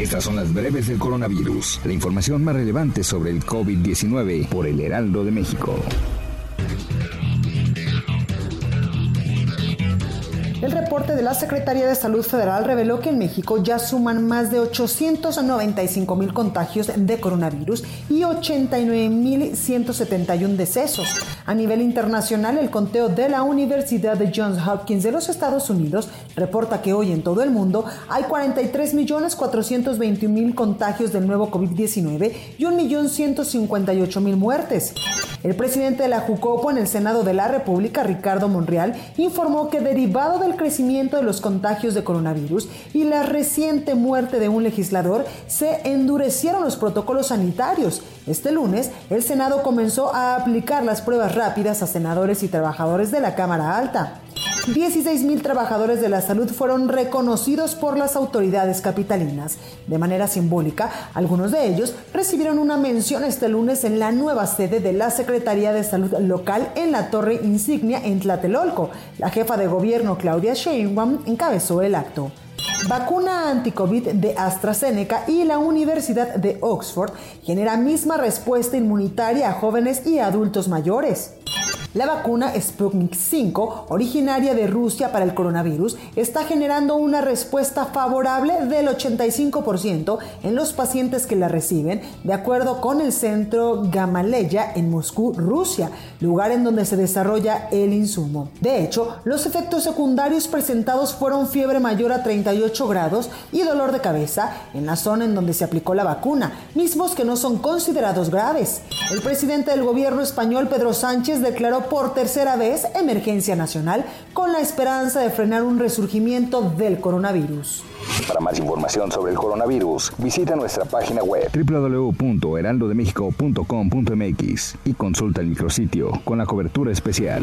Estas son las breves del coronavirus. La información más relevante sobre el COVID-19 por el Heraldo de México. El reporte de la Secretaría de Salud Federal reveló que en México ya suman más de 895 mil contagios de coronavirus y 89 mil 171 decesos. A nivel internacional, el conteo de la Universidad de Johns Hopkins de los Estados Unidos reporta que hoy en todo el mundo hay 43 millones 421 mil contagios del nuevo COVID-19 y 1 millón 158 mil muertes. El presidente de la Jucopo en el Senado de la República, Ricardo Monreal, informó que derivado del crecimiento de los contagios de coronavirus y la reciente muerte de un legislador, se endurecieron los protocolos sanitarios. Este lunes, el Senado comenzó a aplicar las pruebas rápidas a senadores y trabajadores de la Cámara Alta. 16 mil trabajadores de la salud fueron reconocidos por las autoridades capitalinas. De manera simbólica, algunos de ellos recibieron una mención este lunes en la nueva sede de la Secretaría de Salud local en la Torre Insignia en Tlatelolco. La jefa de gobierno Claudia Sheinbaum encabezó el acto. Vacuna anti-COVID de AstraZeneca y la Universidad de Oxford genera misma respuesta inmunitaria a jóvenes y adultos mayores. La vacuna Sputnik 5, originaria de Rusia para el coronavirus, está generando una respuesta favorable del 85% en los pacientes que la reciben, de acuerdo con el centro Gamaleya en Moscú, Rusia, lugar en donde se desarrolla el insumo. De hecho, los efectos secundarios presentados fueron fiebre mayor a 38 grados y dolor de cabeza en la zona en donde se aplicó la vacuna, mismos que no son considerados graves. El presidente del gobierno español, Pedro Sánchez, declaró por tercera vez emergencia nacional con la esperanza de frenar un resurgimiento del coronavirus. Para más información sobre el coronavirus, visita nuestra página web www.heraldodemexico.com.mx y consulta el micrositio con la cobertura especial.